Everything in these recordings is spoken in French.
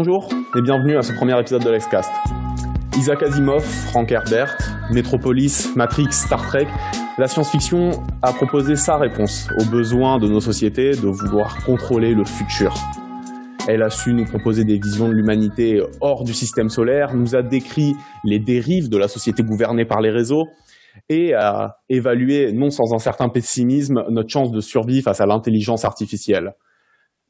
Bonjour et bienvenue à ce premier épisode de l'Excast. Isaac Asimov, Frank Herbert, Metropolis, Matrix, Star Trek, la science-fiction a proposé sa réponse aux besoins de nos sociétés de vouloir contrôler le futur. Elle a su nous proposer des visions de l'humanité hors du système solaire, nous a décrit les dérives de la société gouvernée par les réseaux et a évalué, non sans un certain pessimisme, notre chance de survie face à l'intelligence artificielle.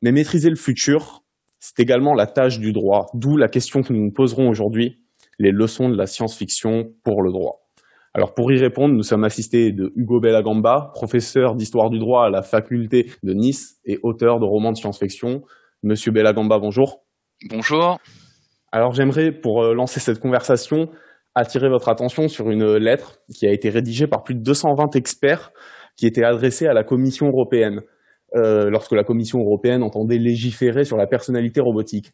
Mais maîtriser le futur, c'est également la tâche du droit, d'où la question que nous nous poserons aujourd'hui, les leçons de la science-fiction pour le droit. Alors pour y répondre, nous sommes assistés de Hugo Bellagamba, professeur d'histoire du droit à la faculté de Nice et auteur de romans de science-fiction. Monsieur Bellagamba, bonjour. Bonjour. Alors j'aimerais, pour euh, lancer cette conversation, attirer votre attention sur une lettre qui a été rédigée par plus de 220 experts qui était adressée à la Commission européenne euh, lorsque la Commission européenne entendait légiférer sur la personnalité robotique.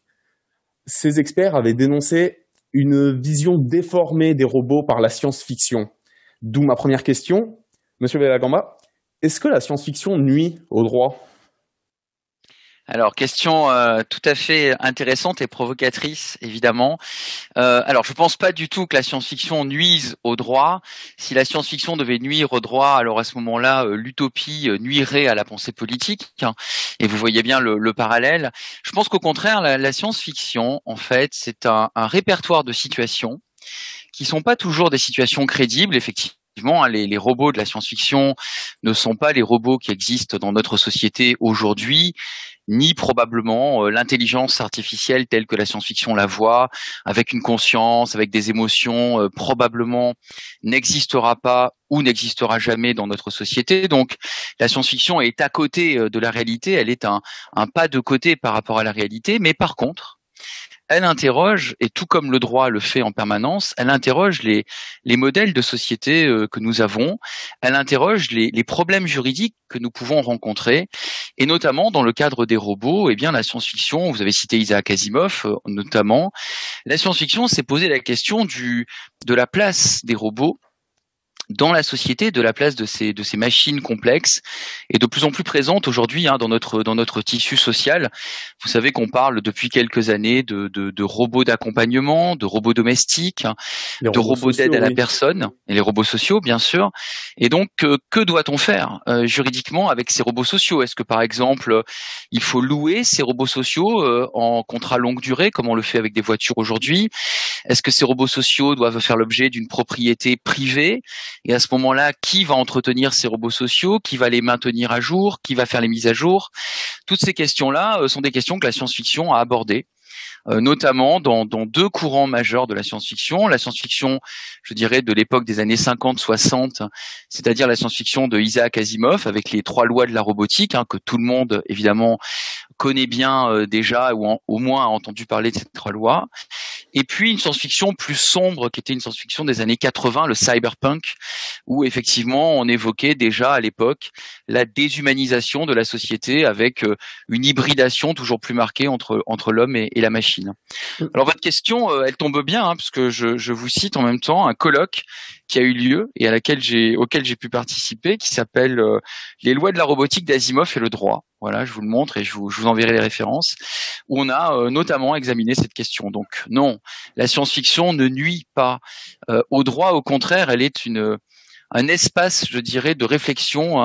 Ces experts avaient dénoncé une vision déformée des robots par la science-fiction. D'où ma première question, Monsieur Bellagamba, est-ce que la science-fiction nuit au droit? Alors, question euh, tout à fait intéressante et provocatrice, évidemment. Euh, alors, je ne pense pas du tout que la science-fiction nuise au droit. Si la science-fiction devait nuire au droit, alors à ce moment-là, euh, l'utopie nuirait à la pensée politique. et vous voyez bien le, parallèle. Je pense qu'au contraire, la, science-fiction, en fait, c'est un, un répertoire de situations qui sont pas toujours des situations crédibles, effectivement Hein, les, robots de la science-fiction ne sont pas les robots qui existent dans notre société aujourd'hui, ni probablement euh, l'intelligence artificielle telle que la science-fiction la voit, avec une conscience, avec des émotions, euh, probablement n'existera pas ou n'existera jamais dans notre société. Donc la science-fiction est à côté euh, de la réalité, elle est un pas de côté par rapport à la réalité, mais par contre, elle interroge, et tout comme le droit le fait en permanence, elle interroge les, les modèles de société euh, que nous avons, elle interroge les, les, problèmes juridiques que nous pouvons rencontrer, et notamment dans le cadre des robots, eh bien la science-fiction, vous avez cité Isaac Asimov euh, notamment, la science-fiction s'est posé la question du, de la place des robots dans la société de la place de ces de ces machines complexes et de plus en plus présentes aujourd'hui hein, dans notre dans notre tissu social. Vous savez qu'on parle depuis quelques années de de, de robots d'accompagnement, de robots domestiques, de robots d'aide à la personne et les robots sociaux bien sûr. Et donc euh, que doit-on faire euh, juridiquement avec ces robots sociaux? Est-ce que par exemple il faut louer ces robots sociaux euh, en contrat longue durée comme on le fait avec des voitures aujourd'hui? Est-ce que ces robots sociaux doivent faire l'objet d'une propriété privée? Et à ce moment-là, qui va entretenir ces robots sociaux? Qui va les maintenir à jour? Qui va faire les mises à jour? Toutes ces questions-là euh, sont des questions que la science-fiction a abordées euh, notamment dans, dans, deux courants majeurs de la science-fiction. La science-fiction, je dirais, de l'époque des années 50-60, c'est-à-dire la science-fiction de Isaac Asimov avec les trois lois de la robotique, hein, que tout le monde, évidemment, connaît bien euh, déjà ou au moins a entendu parler de ces trois lois. Et puis une science-fiction plus sombre qui était une science-fiction des années 80, le cyberpunk, où effectivement on évoquait déjà à l'époque la déshumanisation de la société avec euh, une hybridation toujours plus marquée entre entre l'homme et, la machine. Mm. Alors votre question, euh, elle tombe bien, hein, parce que je, je vous cite en même temps un colloque qui a eu lieu et à laquelle j'ai auquel j'ai pu participer, qui s'appelle euh, Les lois de la robotique d'Asimov et le droit. Voilà, je vous le montre et je vous, je vous enverrai les références où on a euh, notamment examiné cette question. Donc non, la science-fiction ne nuit pas euh, au droit, au contraire, elle est une un espace, je dirais, de réflexion,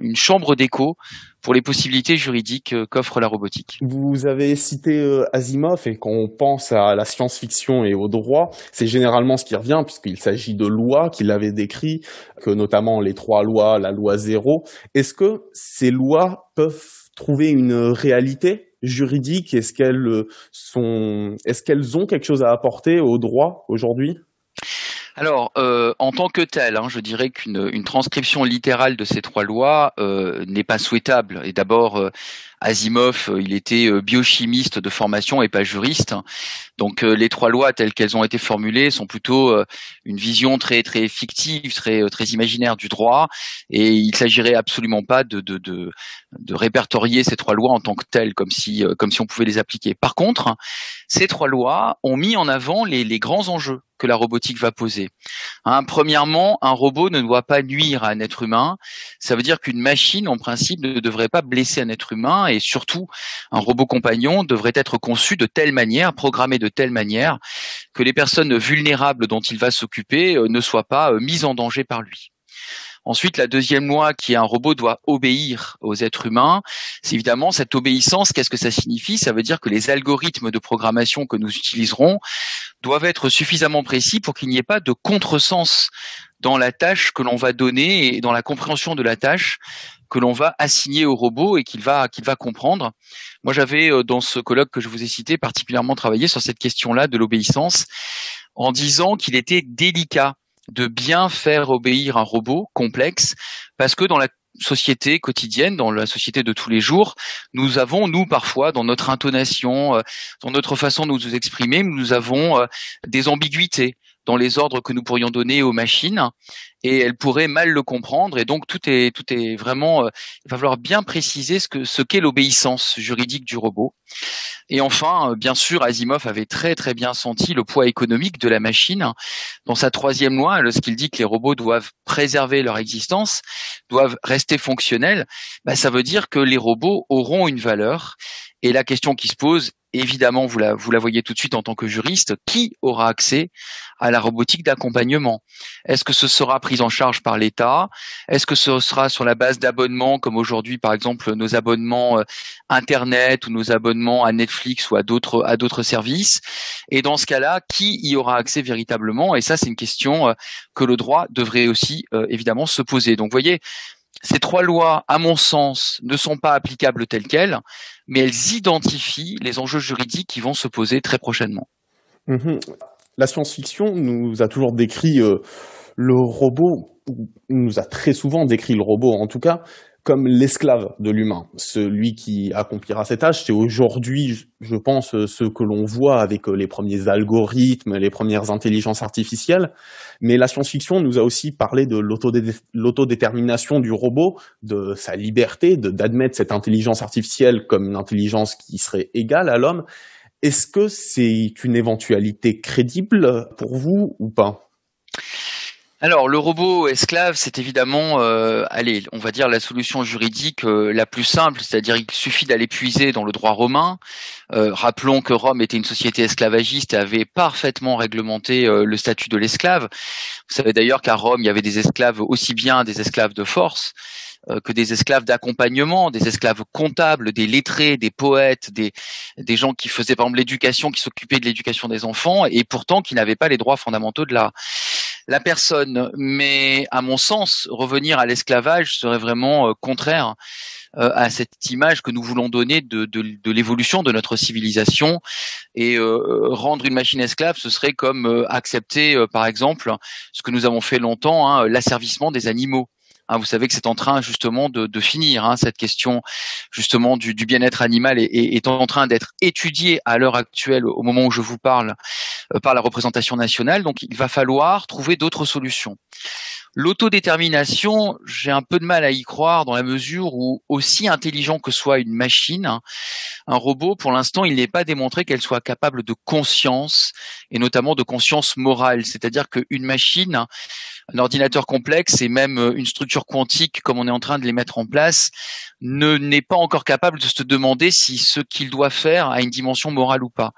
une chambre d'écho pour les possibilités juridiques euh, qu'offre la robotique. Vous avez cité euh, Asimov et quand on pense à la science-fiction et au droit, c'est généralement ce qui revient puisqu'il s'agit de lois qu'il avait décrit, que notamment les trois lois, la loi zéro. Est-ce que ces lois peuvent trouver une réalité juridique? Est-ce qu'elles sont, est-ce qu'elles ont quelque chose à apporter au droit aujourd'hui? Alors, euh, en tant que tel, hein, je dirais qu'une une transcription littérale de ces trois lois euh, n'est pas souhaitable. Et d'abord, euh, Asimov, il était biochimiste de formation et pas juriste. Donc, les trois lois telles qu'elles ont été formulées sont plutôt une vision très très fictive, très très imaginaire du droit. Et il s'agirait absolument pas de, de, de, de répertorier ces trois lois en tant que telles, comme si comme si on pouvait les appliquer. Par contre, ces trois lois ont mis en avant les, les grands enjeux que la robotique va poser. Hein, premièrement, un robot ne doit pas nuire à un être humain. Ça veut dire qu'une machine, en principe, ne devrait pas blesser un être humain. Et surtout un robot compagnon devrait être conçu de telle manière, programmé de telle manière que les personnes vulnérables dont il va s'occuper euh, ne soient pas euh, mises en danger par lui. Ensuite, la deuxième loi qui est un robot doit obéir aux êtres humains. C'est évidemment cette obéissance. Qu'est-ce que ça signifie? Ça veut dire que les algorithmes de programmation que nous utiliserons doivent être suffisamment précis pour qu'il n'y ait pas de contresens dans la tâche que l'on va donner et dans la compréhension de la tâche que l'on va assigner au robot et qu'il va qu'il va comprendre. Moi, j'avais euh, dans ce colloque que je vous ai cité particulièrement travaillé sur cette question-là de l'obéissance en disant qu'il était délicat de bien faire obéir un robot complexe, parce que dans la société quotidienne, dans la société de tous les jours, nous avons, nous, parfois, dans notre intonation, euh, dans notre façon de nous exprimer, nous avons euh, des ambiguïtés dans les ordres que nous pourrions donner aux machines et elles pourraient mal le comprendre. Et donc tout est tout est vraiment euh, il va falloir bien préciser ce que ce qu'est l'obéissance juridique du robot. Et enfin bien sûr Asimov avait très très bien senti le poids économique de la machine. Dans sa troisième loi lorsqu'il dit que les robots doivent préserver leur existence doivent rester fonctionnels bah, ça veut dire que les robots auront une valeur. Et la question qui se pose évidemment, vous la, vous la voyez tout de suite en tant que juriste, qui aura accès à la robotique d'accompagnement? Est-ce que ce sera pris en charge par l'État Est-ce que ce sera sur la base d'abonnements, comme aujourd'hui, par exemple, nos abonnements euh, Internet ou nos abonnements à Netflix ou à d'autres à d'autres services? Et dans ce cas-là, qui y aura accès véritablement? Et ça, c'est une question euh, que le droit devrait aussi euh, évidemment se poser. Donc, vous voyez, ces trois lois, à mon sens, ne sont pas applicables telles quelles, mais elles identifient les enjeux juridiques qui vont se poser très prochainement. Mhm. La science-fiction nous a toujours décrit le robot, nous a très souvent décrit le robot en tout cas, comme l'esclave de l'humain, celui qui accomplira cette tâche. C'est aujourd'hui, je pense, ce que l'on voit avec les premiers algorithmes, les premières intelligences artificielles. Mais la science-fiction nous a aussi parlé de l'autodétermination du robot, de sa liberté, d'admettre cette intelligence artificielle comme une intelligence qui serait égale à l'homme. Est-ce que c'est une éventualité crédible pour vous ou pas? Alors, le robot esclave, c'est évidemment, euh, allez, on va dire la solution juridique euh, la plus simple, c'est-à-dire il suffit d'aller puiser dans le droit romain. Euh, rappelons que Rome était une société esclavagiste et avait parfaitement réglementé le statut de l'esclave. Vous savez d'ailleurs qu'à Rome, il y avait des esclaves aussi bien des esclaves de force que des esclaves d'accompagnement, des esclaves comptables, des lettrés, des poètes, des, des gens qui faisaient par exemple l'éducation, qui s'occupaient de l'éducation des enfants, et pourtant qui n'avaient pas les droits fondamentaux de la, la personne. Mais à mon sens, revenir à l'esclavage serait vraiment euh, contraire euh, à cette image que nous voulons donner de, l'évolution de notre civilisation. Et euh, rendre une machine esclave, ce serait comme accepter, par exemple, ce que nous avons fait longtemps, hein, l'asservissement des animaux. Hein, vous savez que c'est en train justement de, de finir. Hein, cette question justement du, du bien-être animal est, est, en train d'être étudiée à l'heure actuelle, au moment où je vous parle, euh, par la représentation nationale. Donc il va falloir trouver d'autres solutions. L'autodétermination, j'ai un peu de mal à y croire dans la mesure où, aussi intelligent que soit une machine, un robot, pour l'instant, il n'est pas démontré qu'elle soit capable de conscience, et notamment de conscience morale. C'est-à-dire qu'une machine, un ordinateur complexe et même une structure quantique, comme on est en train de les mettre en place, ne n'est pas encore capable de se demander si ce qu'il doit faire a une dimension morale ou pas.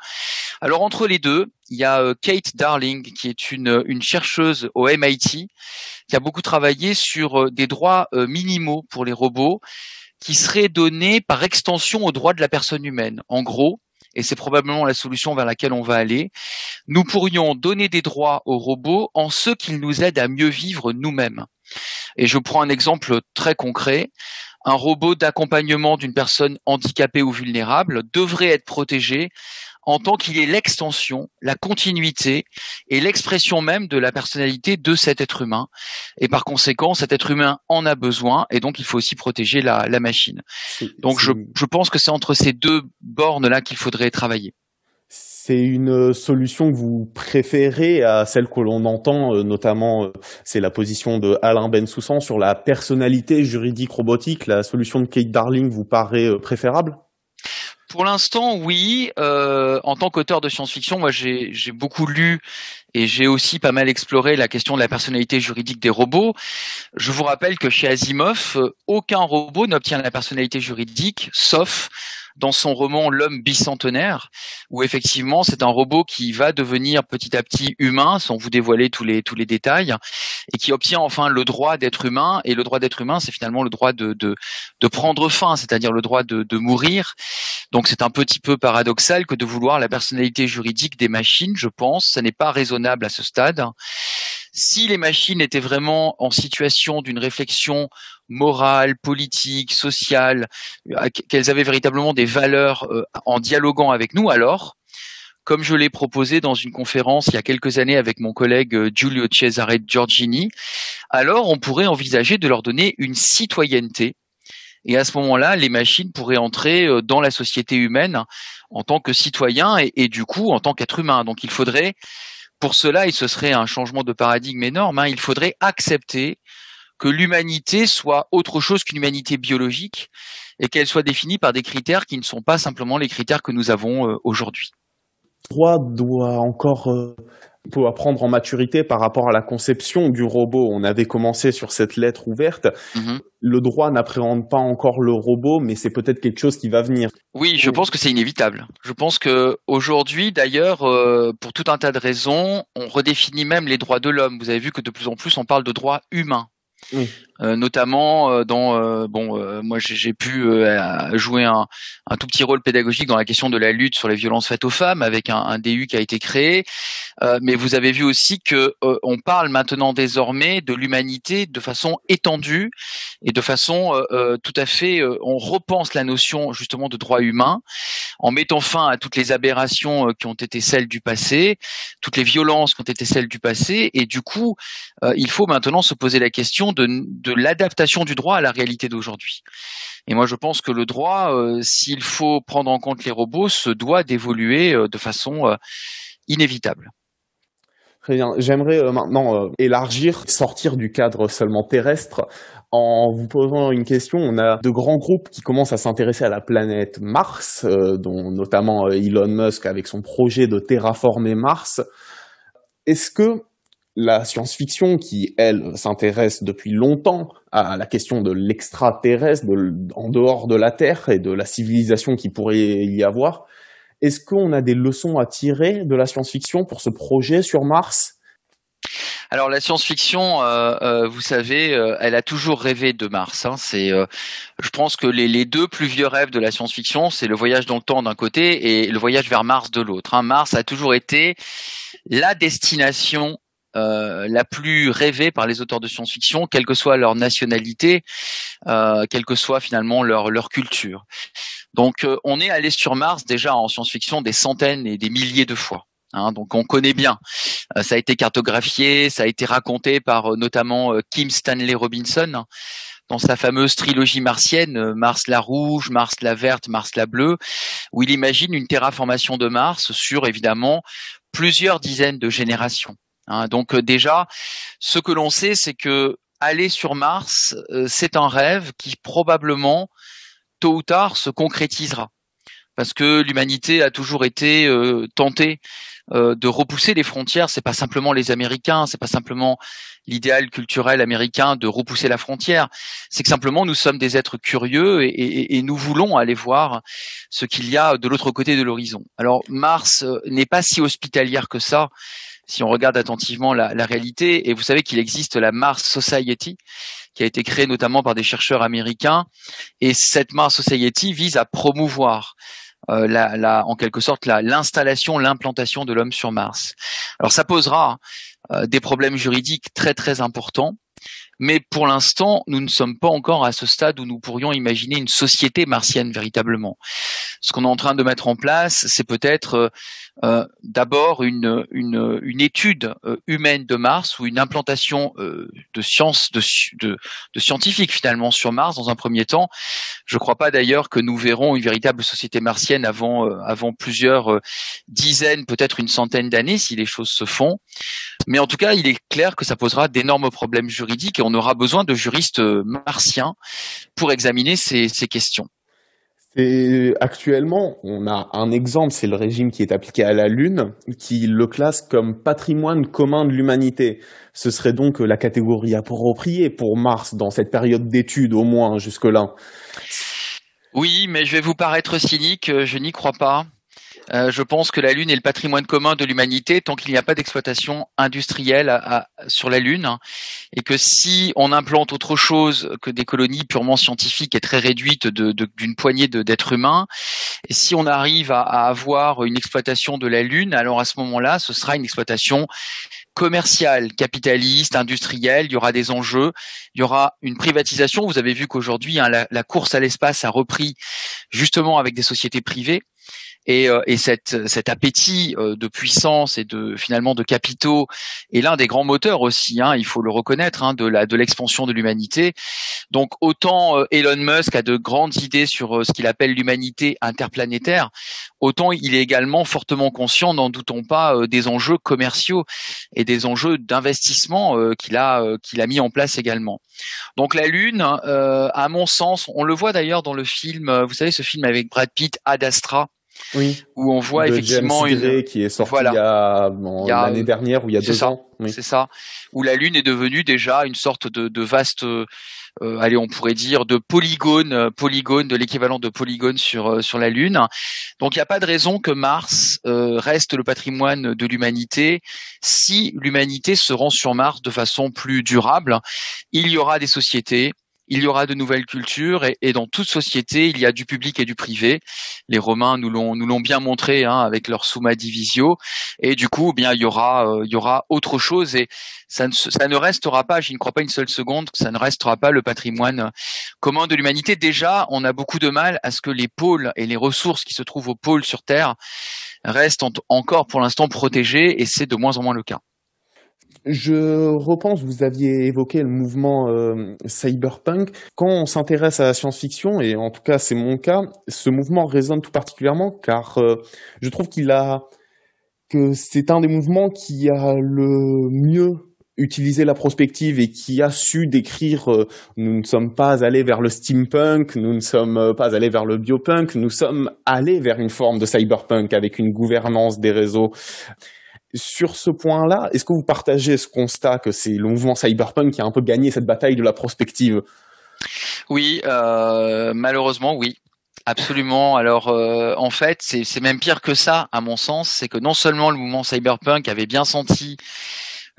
Alors entre les deux, il y a euh, Kate Darling, qui est une, une chercheuse au MIT, qui a beaucoup travaillé sur euh, des droits euh, minimaux pour les robots qui seraient donnés par extension aux droits de la personne humaine. En gros, et c'est probablement la solution vers laquelle on va aller, nous pourrions donner des droits aux robots en ce qu'ils nous aident à mieux vivre nous-mêmes. Et je prends un exemple très concret. Un robot d'accompagnement d'une personne handicapée ou vulnérable devrait être protégé en tant qu'il est l'extension, la continuité et l'expression même de la personnalité de cet être humain. Et par conséquent, cet être humain en a besoin et donc il faut aussi protéger la, machine. Donc je, je pense que c'est entre ces deux bornes-là qu'il faudrait travailler. C'est une solution que vous préférez à celle que l'on entend, euh, notamment, euh, c'est la position de Alain Bensoussan sur la personnalité juridique robotique. La solution de Kate Darling vous paraît euh, préférable? Pour l'instant, oui. Euh, en tant qu'auteur de science-fiction, moi, j'ai beaucoup lu et j'ai aussi pas mal exploré la question de la personnalité juridique des robots. Je vous rappelle que chez Asimov, aucun robot n'obtient la personnalité juridique, sauf dans son roman L'homme bicentenaire, où effectivement c'est un robot qui va devenir petit à petit humain, sans vous dévoiler tous les tous les détails, et qui obtient enfin le droit d'être humain. Et le droit d'être humain, c'est finalement le droit de de, de prendre fin, c'est-à-dire le droit de, de mourir. Donc c'est un petit peu paradoxal que de vouloir la personnalité juridique des machines. Je pense, ça n'est pas raisonnable à ce stade. Si les machines étaient vraiment en situation d'une réflexion morale, politique, sociale, euh, qu'elles avaient véritablement des valeurs euh, en dialoguant avec nous, alors, comme je l'ai proposé dans une conférence il y a quelques années avec mon collègue euh, Giulio Cesare Giorgini, alors on pourrait envisager de leur donner une citoyenneté. Et à ce moment-là, les machines pourraient entrer dans la société humaine en tant que citoyens et, et du coup en tant qu'être humain. Donc il faudrait, pour cela, et ce serait un changement de paradigme énorme, hein, il faudrait accepter que l'humanité soit autre chose qu'une humanité biologique et qu'elle soit définie par des critères qui ne sont pas simplement les critères que nous avons euh, aujourd'hui. Doit encore euh, apprendre en maturité par rapport à la conception du robot. On avait commencé sur cette lettre ouverte. Mm-hmm. Le droit n'appréhende pas encore le robot, mais c'est peut-être quelque chose qui va venir. Oui, je pense que c'est inévitable. Je pense que aujourd'hui, d'ailleurs, euh, pour tout un tas de raisons, on redéfinit même les droits de l'homme. Vous avez vu que de plus en plus, on parle de droits humains. Euh, notamment euh, dans euh, bon moi j'ai pu jouer un, un, tout petit rôle pédagogique dans la question de la lutte sur les violences faites aux femmes avec un, un DU qui a été créé. Mais vous avez vu aussi que on parle maintenant désormais de l'humanité de façon étendue et de façon tout à fait on repense la notion justement de droit humain en mettant fin à toutes les aberrations qui ont été celles du passé toutes les violences qui ont été celles du passé. Et du coup il faut maintenant se poser la question de, de l'adaptation du droit à la réalité d'aujourd'hui. Et moi, je pense que le droit, euh, s'il faut prendre en compte les robots, se doit d'évoluer euh, de façon euh, inévitable. Très bien. J'aimerais maintenant élargir, sortir du cadre seulement terrestre. En vous posant une question, on a de grands groupes qui commencent à s'intéresser à la planète Mars, dont notamment Elon Musk avec son projet de terraformer Mars. Est-ce que la science-fiction qui, elle, s'intéresse depuis longtemps à la question de l'extraterrestre, en dehors de la Terre et de la civilisation qui pourrait y avoir. Est-ce qu'on a des leçons à tirer de la science-fiction pour ce projet sur Mars? Alors la science-fiction, euh, euh, vous savez, euh, elle a toujours rêvé de Mars. Hein. C'est, je pense que les, deux plus vieux rêves de la science-fiction, c'est le voyage dans le temps d'un côté et le voyage vers Mars de l'autre. Hein. Mars a toujours été la destination la plus rêvée par les auteurs de science-fiction, quelle que soit leur nationalité, euh, quelle que soit finalement leur, culture. Donc euh, on est allé sur Mars déjà en science-fiction des centaines et des milliers de fois. Hein, donc on connaît bien. ça a été cartographié, ça a été raconté par notamment Kim Stanley Robinson dans sa fameuse trilogie martienne, Mars la rouge, Mars la verte, Mars la bleue, où il imagine une terraformation de Mars sur évidemment plusieurs dizaines de générations. Hein. donc euh, déjà, ce que l'on sait, c'est que aller sur Mars, euh, c'est un rêve qui probablement, tôt ou tard, se concrétisera. Parce que l'humanité a toujours été euh, tentée de repousser les frontières. C'est pas simplement les Américains, c'est pas simplement l'idéal culturel américain de repousser la frontière. C'est que simplement nous sommes des êtres curieux et, et nous voulons aller voir ce qu'il y a de l'autre côté de l'horizon. Alors Mars n'est pas si hospitalière que ça si on regarde attentivement la, réalité. Et vous savez qu'il existe la Mars Society, qui a été créée notamment par des chercheurs américains. Et cette Mars Society vise à promouvoir euh, en quelque sorte l'installation, l'implantation de l'homme sur Mars. Alors ça posera euh, des problèmes juridiques très très importants. Mais pour l'instant, nous ne sommes pas encore à ce stade où nous pourrions imaginer une société martienne véritablement. Ce qu'on est en train de mettre en place, c'est peut-être euh, euh, d'abord une, une, une, étude euh, humaine de Mars ou une implantation euh, de sciences de, de, de, scientifiques finalement sur Mars dans un premier temps. Je ne crois pas d'ailleurs que nous verrons une véritable société martienne avant, avant plusieurs dizaines, peut-être une centaine d'années si les choses se font. Mais en tout cas, il est clair que ça posera d'énormes problèmes juridiques on aura besoin de juristes martiens pour examiner ces, ces questions. Et actuellement, on a un exemple, c'est le régime qui est appliqué à la Lune, qui le classe comme patrimoine commun de l'humanité. Ce serait donc la catégorie appropriée pour Mars dans cette période d'études, au moins jusque-là. Oui, mais je vais vous paraître cynique, je n'y crois pas. Euh, je pense que la Lune est le patrimoine commun de l'humanité tant qu'il n'y a pas d'exploitation industrielle sur la Lune, et que si on implante autre chose que des colonies purement scientifiques et très réduites d'une poignée d'êtres humains, et si on arrive à, avoir une exploitation de la Lune, alors à ce moment-là, ce sera une exploitation commerciale, capitaliste, industrielle, il y aura des enjeux, il y aura une privatisation. Vous avez vu qu'aujourd'hui, hein, la, course à l'espace a repris justement avec des sociétés privées. Et, euh, et cette, cet appétit euh, de puissance et de finalement de capitaux est l'un des grands moteurs aussi, hein, il faut le reconnaître, hein, de de l'expansion de l'humanité. Donc autant euh, Elon Musk a de grandes idées sur ce qu'il appelle l'humanité interplanétaire, autant il est également fortement conscient, n'en doutons pas, des enjeux commerciaux et des enjeux d'investissement qu'il a qu'il a mis en place également. Donc la Lune, à mon sens, on le voit d'ailleurs dans le film, vous savez ce film avec Brad Pitt, Ad Astra, oui. où on voit effectivement une qui est sorti il y a l'année dernière ou il y a deux ans. C'est ça. Où la Lune est devenue déjà une sorte de, de vaste, euh, allez, on pourrait dire de polygone, euh, polygone, de l'équivalent de polygone sur euh, sur la Lune. Donc il n'y a pas de raison que Mars euh, reste le patrimoine de l'humanité si l'humanité se rend sur Mars de façon plus durable. Il y aura des sociétés il y aura de nouvelles cultures et, dans toute société, il y a du public et du privé. Les Romains nous l'ont nous l'ont bien montré hein, avec leur Summa Divisio et du coup, bien il y aura euh, autre chose et ça ne ça ne restera pas, je ne crois pas une seule seconde ça ne restera pas le patrimoine commun de l'humanité. Déjà, on a beaucoup de mal à ce que les pôles et les ressources qui se trouvent aux pôles sur Terre restent encore pour l'instant protégées et c'est de moins en moins le cas. Je repense, vous aviez évoqué le mouvement euh, cyberpunk. Quand on s'intéresse à la science-fiction, et en tout cas c'est mon cas, ce mouvement résonne tout particulièrement car euh, je trouve qu'il a que c'est un des mouvements qui a le mieux utilisé la prospective et qui a su décrire euh, nous ne sommes pas allés vers le steampunk, nous ne sommes pas allés vers le biopunk, nous sommes allés vers une forme de cyberpunk avec une gouvernance des réseaux sur ce point-là, est-ce que vous partagez ce constat que c'est le mouvement cyberpunk qui a un peu gagné cette bataille de la prospective? Oui, euh, malheureusement, oui. Absolument. Alors, euh, en fait, c'est même pire que ça, à mon sens. C'est que non seulement le mouvement cyberpunk avait bien senti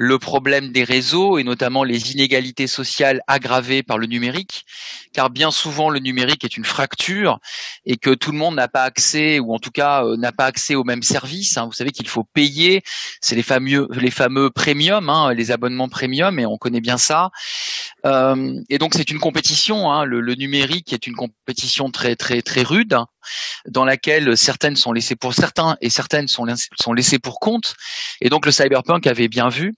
le problème des réseaux et notamment les inégalités sociales aggravées par le numérique, car bien souvent le numérique est une fracture et que tout le monde n'a pas accès ou en tout cas euh, n'a pas accès aux mêmes services. Hein. Vous savez qu'il faut payer, c'est les fameux les premium, hein, les abonnements premium et on connaît bien ça. Euh, et donc c'est une compétition. Hein. Le, le, numérique est une compétition très très très rude dans laquelle certaines sont laissées pour certains et certaines sont, sont laissées pour compte. Et donc le cyberpunk avait bien vu.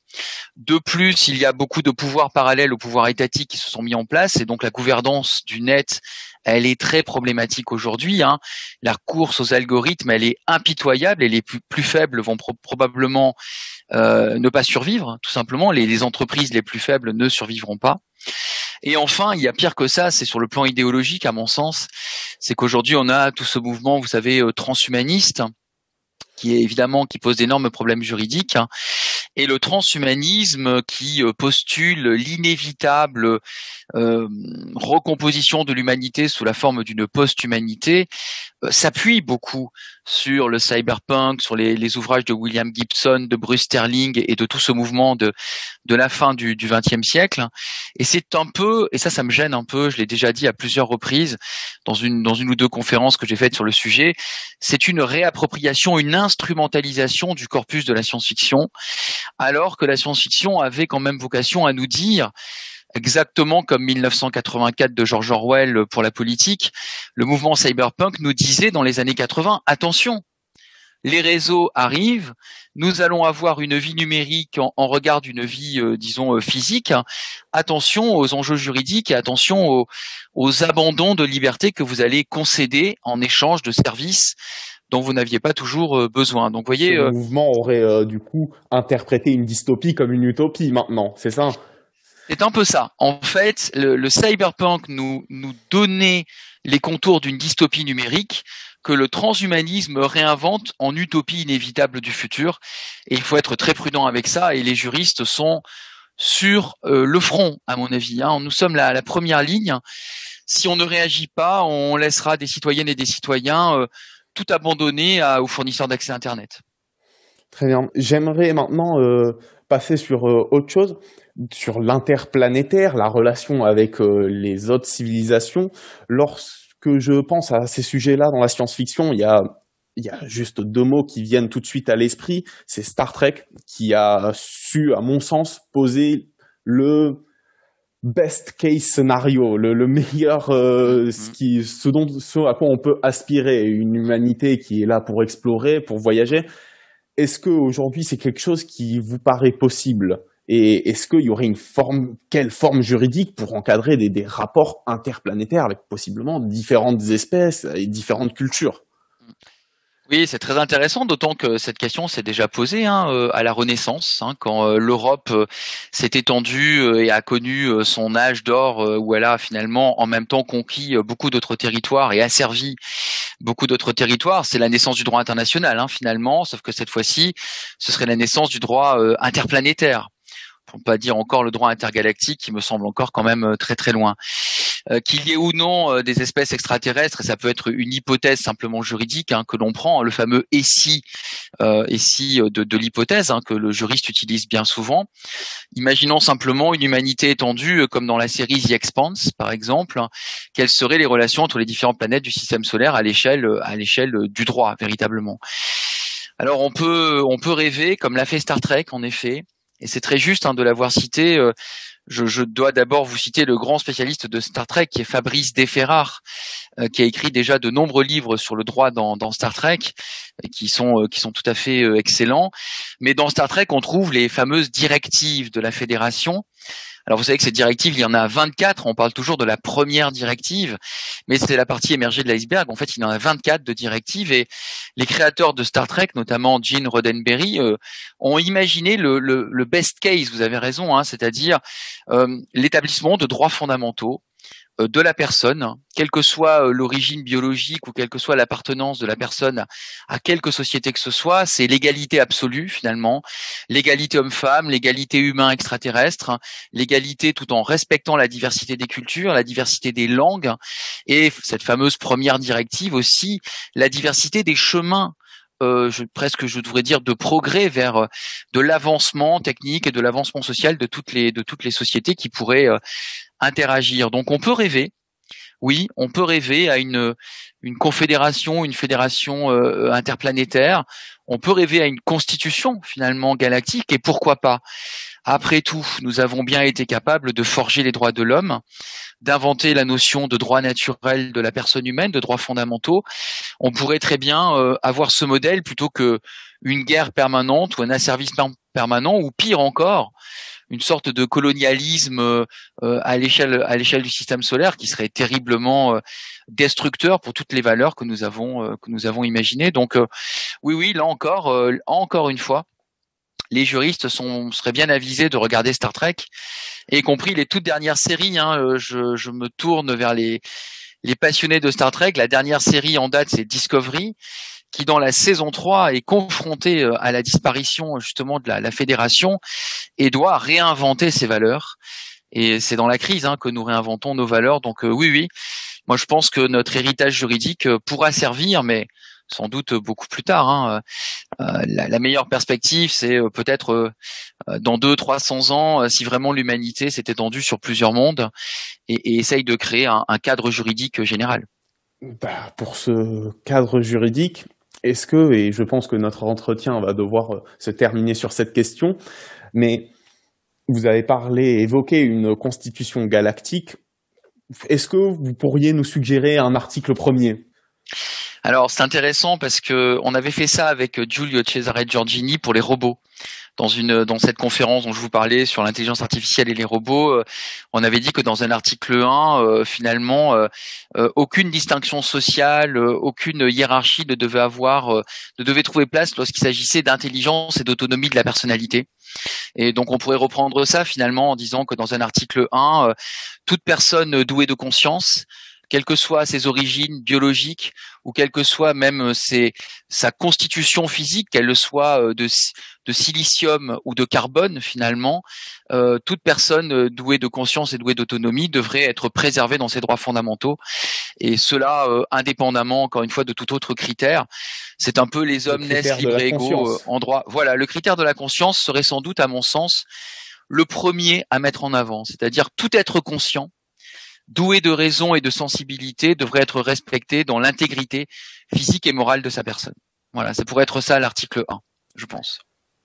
De plus, il y a beaucoup de pouvoirs parallèles aux pouvoirs étatiques qui se sont mis en place et donc la gouvernance du net elle est très problématique aujourd'hui. Hein. La course aux algorithmes, elle est impitoyable et les plus, faibles vont probablement euh, ne pas survivre, tout simplement. Les, les, entreprises les plus faibles ne survivront pas. Et enfin, il y a pire que ça, c'est sur le plan idéologique, à mon sens, c'est qu'aujourd'hui on a tout ce mouvement, vous savez, euh, transhumaniste, qui est évidemment qui pose d'énormes problèmes juridiques, hein, et le transhumanisme qui euh, postule l'inévitable euh, recomposition de l'humanité sous la forme d'une post-humanité s'appuie beaucoup sur le cyberpunk, sur les, les, ouvrages de William Gibson, de Bruce Sterling et de tout ce mouvement de, de la fin du XXe siècle. Et c'est un peu, et ça, ça me gêne un peu, je l'ai déjà dit à plusieurs reprises dans une, dans une ou deux conférences que j'ai faites sur le sujet, c'est une réappropriation, une instrumentalisation du corpus de la science-fiction, alors que la science-fiction avait quand même vocation à nous dire exactement comme 1984 de George Orwell pour la politique, le mouvement cyberpunk nous disait dans les années 80, attention, les réseaux arrivent, nous allons avoir une vie numérique en, regard d'une vie, euh, disons, euh, physique. Attention aux enjeux juridiques et attention aux, abandons de liberté que vous allez concéder en échange de services dont vous n'aviez pas toujours euh, besoin. Donc, voyez, le mouvement aurait du coup interprété une dystopie comme une utopie maintenant, c'est ça? C'est un peu ça. En fait, le, cyberpunk nous, nous donnait les contours d'une dystopie numérique que le transhumanisme réinvente en utopie inévitable du futur. Et il faut être très prudent avec ça. Et les juristes sont sur euh, le front, à mon avis. Hein. Nous sommes la, la, première ligne. Si on ne réagit pas, on laissera des citoyennes et des citoyens euh, tout abandonner aux fournisseurs d'accès Internet. Très bien. J'aimerais maintenant euh, passer sur autre chose sur l'interplanétaire, la relation avec euh, les autres civilisations. Lorsque je pense à ces sujets-là dans la science-fiction, il y a, il y a juste deux mots qui viennent tout de suite à l'esprit. C'est Star Trek qui a su, à mon sens, poser le best case scénario, le, meilleur, euh, mm-hmm. ce, qui, ce, dont, ce à quoi on peut aspirer, une humanité qui est là pour explorer, pour voyager. Est-ce qu'aujourd'hui c'est quelque chose qui vous paraît possible? Et est-ce qu'il y aurait une forme, quelle forme juridique pour encadrer des, des rapports interplanétaires avec possiblement différentes espèces et différentes cultures? Oui, c'est très intéressant, d'autant que cette question s'est déjà posée hein, euh, à la Renaissance, hein, quand euh, l'Europe euh, s'est étendue et a connu son âge d'or, où elle a finalement en même temps conquis beaucoup d'autres territoires et asservi beaucoup d'autres territoires. C'est la naissance du droit international, hein, finalement, sauf que cette fois-ci, ce serait la naissance du droit interplanétaire pour ne pas dire encore le droit intergalactique qui me semble encore quand même très très loin. Euh, qu'il y ait ou non euh, des espèces extraterrestres, et ça peut être une hypothèse simplement juridique hein, que l'on prend, le fameux et si, de, de l'hypothèse hein, que le juriste utilise bien souvent. Imaginons simplement une humanité étendue, comme dans la série The Expanse par exemple, hein, quelles seraient les relations entre les différentes planètes du système solaire à l'échelle à l'échelle du droit véritablement. Alors on peut on peut rêver, comme l'a fait Star Trek en effet, et c'est très juste hein, de l'avoir cité. Euh, je, dois d'abord vous citer le grand spécialiste de Star Trek, qui est Fabrice Desferrard, euh, qui a écrit déjà de nombreux livres sur le droit dans, Star Trek, euh, qui sont tout à fait excellents. Mais dans Star Trek, on trouve les fameuses directives de la Fédération alors vous savez que ces directives, il y en a 24, on parle toujours de la première directive, mais c'est la partie émergée de l'iceberg. En fait, il y en a 24 de directives et les créateurs de Star Trek, notamment Gene Roddenberry, euh, ont imaginé le, le, best case, vous avez raison, hein, c'est-à-dire euh, l'établissement de droits fondamentaux de la personne, quelle que soit euh, l'origine biologique ou quelle que soit l'appartenance de la personne à quelque société que ce soit, c'est l'égalité absolue finalement, l'égalité homme-femme, l'égalité humain-extraterrestre, l'égalité tout en respectant la diversité des cultures, la diversité des langues et cette fameuse première directive aussi, la diversité des chemins euh, je, presque je devrais dire de progrès vers de l'avancement technique et de l'avancement social de toutes les de toutes les sociétés qui pourraient interagir. Donc on peut rêver, oui, on peut rêver à une, une confédération, une fédération euh, interplanétaire. On peut rêver à une constitution finalement galactique et pourquoi pas? Après tout, nous avons bien été capables de forger les droits de l'homme, d'inventer la notion de droit naturel de la personne humaine, de droits fondamentaux. On pourrait très bien euh, avoir ce modèle plutôt que une guerre permanente ou un asservissement permanent ou pire encore, une sorte de colonialisme euh, à l'échelle à l'échelle du système solaire qui serait terriblement euh, destructeur pour toutes les valeurs que nous avons euh, que nous avons imaginées. Donc oui oui là encore encore une fois les juristes sont, seraient bien avisés de regarder Star Trek, y compris les toutes dernières séries. Hein, je, je, me tourne vers les, les passionnés de Star Trek. La dernière série en date, c'est Discovery qui dans la saison 3 est confronté euh, à la disparition justement de la, fédération et doit réinventer ses valeurs. Et c'est dans la crise hein, que nous réinventons nos valeurs. Donc euh, oui, oui, moi je pense que notre héritage juridique euh, pourra servir, mais sans doute beaucoup plus tard. Hein. la, meilleure perspective, c'est peut-être dans deux, trois cents ans, si vraiment l'humanité s'est étendue sur plusieurs mondes et, essaye de créer un, cadre juridique général. Bah, pour ce cadre juridique, est-ce que, et je pense que notre entretien va devoir euh, se terminer sur cette question, mais vous avez parlé, évoqué une constitution galactique. Est-ce que vous pourriez nous suggérer un article premier? Alors c'est intéressant parce que on avait fait ça avec Giulio Cesare Giorgini pour les robots. dans une dans cette conférence dont je vous parlais sur l'intelligence artificielle et les robots, on avait dit que dans un article 1, finalement, aucune distinction sociale, aucune hiérarchie ne devait avoir, ne devait trouver place lorsqu'il s'agissait d'intelligence et d'autonomie de la personnalité. Et donc on pourrait reprendre ça finalement en disant que dans un article 1, toute personne douée de conscience quelles que soient ses origines biologiques ou quelle que soit même euh, ses, sa constitution physique, qu'elle soit euh, de, de silicium ou de carbone finalement, euh, toute personne douée de conscience et douée d'autonomie devrait être préservée dans ses droits fondamentaux. Et cela indépendamment, encore une fois, de tout autre critère. C'est un peu les hommes naissent libres et égaux en droit. Voilà, le critère de la conscience serait sans doute, à mon sens, le premier à mettre en avant, c'est-à-dire tout être conscient doué de raison et de sensibilité devrait être respecté dans l'intégrité physique et morale de sa personne. Voilà, ça pourrait être ça l'article 1, je pense.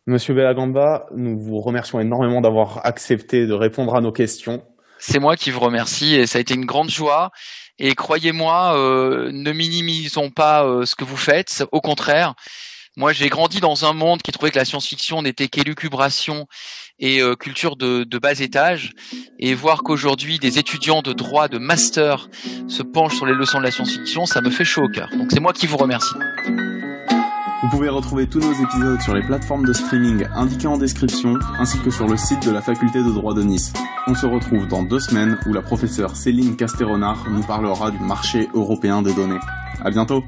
Monsieur Bellagamba, nous vous remercions énormément d'avoir accepté de répondre à nos questions. C'est moi qui vous remercie et ça a été une grande joie. Et croyez-moi, euh, ne minimisons pas euh, ce que vous faites. Au contraire, moi j'ai grandi dans un monde qui trouvait que la science-fiction n'était qu'élucubration et euh, culture de, de, bas étage et voir qu'aujourd'hui des étudiants de droit de master se penchent sur les leçons de la science-fiction, ça me fait chaud au cœur. Donc c'est moi qui vous remercie. Vous pouvez retrouver tous nos épisodes sur les plateformes de streaming indiquées en description, ainsi que sur le site de la faculté de droit de Nice. On se retrouve dans deux semaines où la professeure Céline Casteronard nous parlera du marché européen des données. À bientôt!